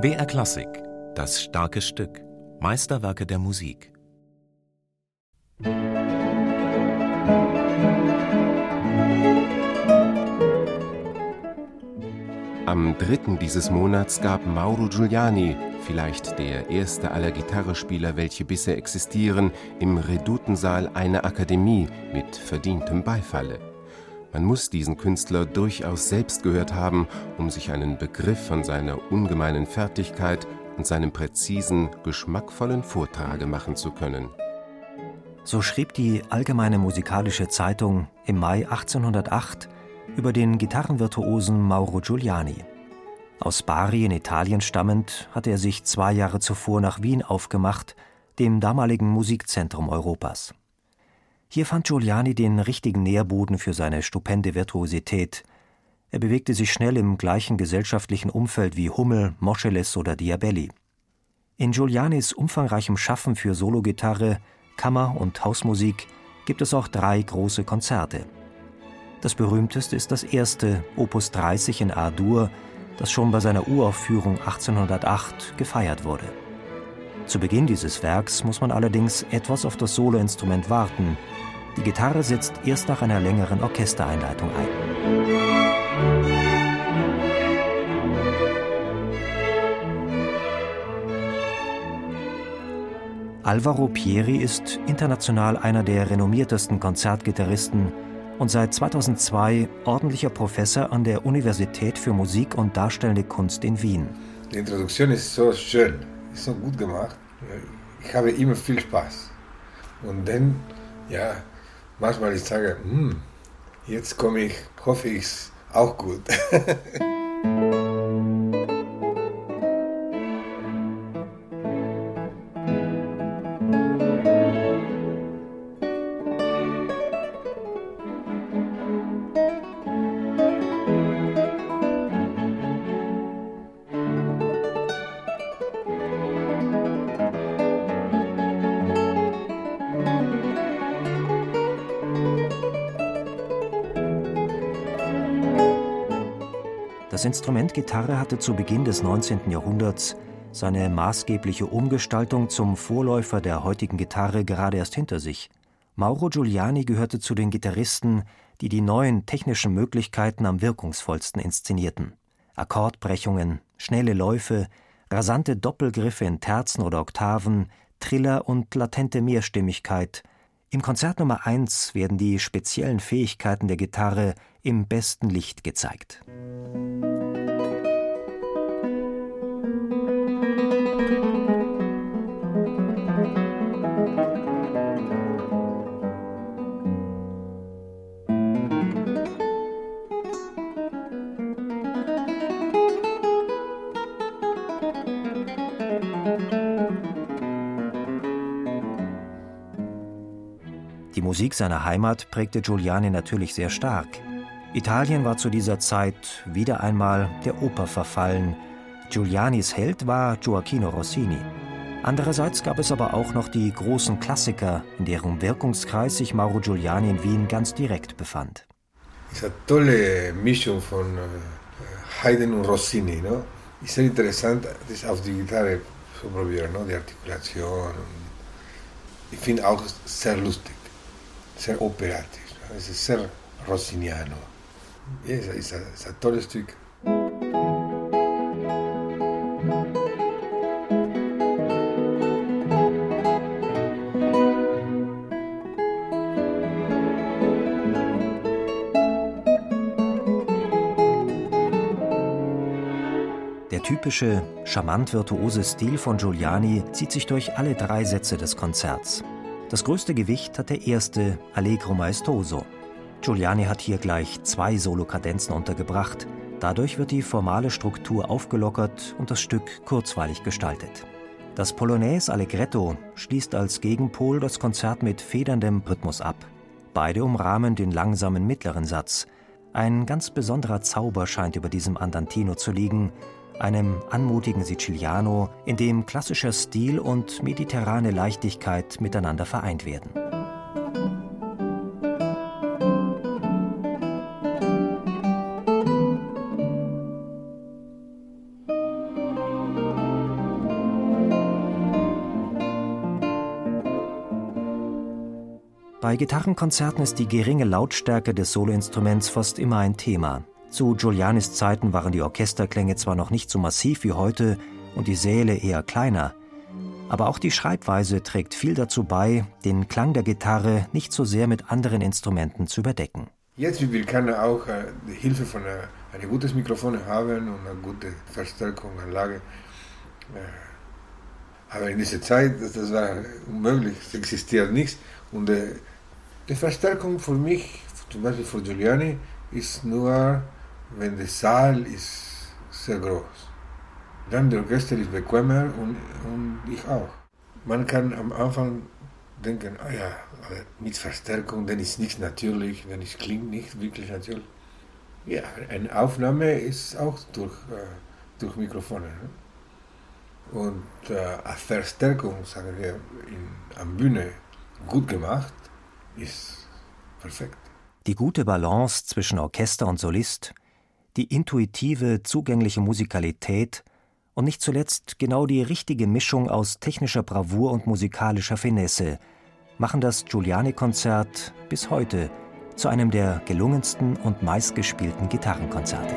BR Klassik, das starke Stück, Meisterwerke der Musik. Am dritten dieses Monats gab Mauro Giuliani, vielleicht der erste aller Gitarrespieler, welche bisher existieren, im Redutensaal eine Akademie mit verdientem Beifalle. Man muss diesen Künstler durchaus selbst gehört haben, um sich einen Begriff von seiner ungemeinen Fertigkeit und seinem präzisen, geschmackvollen Vortrage machen zu können. So schrieb die Allgemeine Musikalische Zeitung im Mai 1808 über den Gitarrenvirtuosen Mauro Giuliani. Aus Bari in Italien stammend hatte er sich zwei Jahre zuvor nach Wien aufgemacht, dem damaligen Musikzentrum Europas. Hier fand Giuliani den richtigen Nährboden für seine stupende Virtuosität. Er bewegte sich schnell im gleichen gesellschaftlichen Umfeld wie Hummel, Moscheles oder Diabelli. In Giulianis umfangreichem Schaffen für Sologitarre, Kammer- und Hausmusik gibt es auch drei große Konzerte. Das berühmteste ist das erste, Opus 30 in A-Dur, das schon bei seiner Uraufführung 1808 gefeiert wurde. Zu Beginn dieses Werks muss man allerdings etwas auf das Soloinstrument warten. Die Gitarre setzt erst nach einer längeren Orchestereinleitung ein. Alvaro Pieri ist international einer der renommiertesten Konzertgitarristen und seit 2002 ordentlicher Professor an der Universität für Musik und Darstellende Kunst in Wien. Die Introduktion ist so schön so gut gemacht. Ich habe immer viel Spaß. Und dann, ja, manchmal ich sage, hm, jetzt komme ich, hoffe ich auch gut. Das Instrument Gitarre hatte zu Beginn des 19. Jahrhunderts seine maßgebliche Umgestaltung zum Vorläufer der heutigen Gitarre gerade erst hinter sich. Mauro Giuliani gehörte zu den Gitarristen, die die neuen technischen Möglichkeiten am wirkungsvollsten inszenierten. Akkordbrechungen, schnelle Läufe, rasante Doppelgriffe in Terzen oder Oktaven, Triller und latente Mehrstimmigkeit. Im Konzert Nummer 1 werden die speziellen Fähigkeiten der Gitarre im besten Licht gezeigt. Die Musik seiner Heimat prägte Giuliani natürlich sehr stark. Italien war zu dieser Zeit wieder einmal der Oper verfallen. Giulianis Held war Gioacchino Rossini. Andererseits gab es aber auch noch die großen Klassiker, in deren Wirkungskreis sich Mauro Giuliani in Wien ganz direkt befand. Es ist eine tolle Mischung von äh, Haydn und Rossini. No? Ist sehr interessant, das auf die Gitarre zu probieren, no? die Artikulation. Ich finde auch sehr lustig, sehr operatisch. Es ist sehr rossiniano. Ja, es ist ein, ist ein tolles Stück. Der typische, charmant virtuose Stil von Giuliani zieht sich durch alle drei Sätze des Konzerts. Das größte Gewicht hat der erste Allegro Maestoso. Giuliani hat hier gleich zwei Solokadenzen untergebracht. Dadurch wird die formale Struktur aufgelockert und das Stück kurzweilig gestaltet. Das Polonaise Allegretto schließt als Gegenpol das Konzert mit federndem Rhythmus ab. Beide umrahmen den langsamen mittleren Satz. Ein ganz besonderer Zauber scheint über diesem Andantino zu liegen, einem anmutigen Siciliano, in dem klassischer Stil und mediterrane Leichtigkeit miteinander vereint werden. Bei Gitarrenkonzerten ist die geringe Lautstärke des Soloinstruments fast immer ein Thema. Zu Giulianis Zeiten waren die Orchesterklänge zwar noch nicht so massiv wie heute und die Säle eher kleiner, aber auch die Schreibweise trägt viel dazu bei, den Klang der Gitarre nicht so sehr mit anderen Instrumenten zu überdecken. Jetzt will kann auch äh, die Hilfe von einer, ein gutes Mikrofon haben und eine gute Verstärkung, Anlage. Äh, aber in dieser Zeit, das war unmöglich, es existiert nichts. Und äh, die Verstärkung für mich, zum Beispiel für Giuliani, ist nur, wenn der Saal ist sehr groß. Dann der Orchester ist bequemer und, und ich auch. Man kann am Anfang denken, ah ja, mit Verstärkung, dann ist nichts natürlich, dann ist, klingt nicht wirklich natürlich. Ja, eine Aufnahme ist auch durch, äh, durch Mikrofone. Ne? Und äh, eine Verstärkung, sagen wir, in, am Bühne gut gemacht, ist perfekt. Die gute Balance zwischen Orchester und Solist, die intuitive, zugängliche Musikalität und nicht zuletzt genau die richtige Mischung aus technischer Bravour und musikalischer Finesse machen das Giuliani-Konzert bis heute zu einem der gelungensten und meistgespielten Gitarrenkonzerte.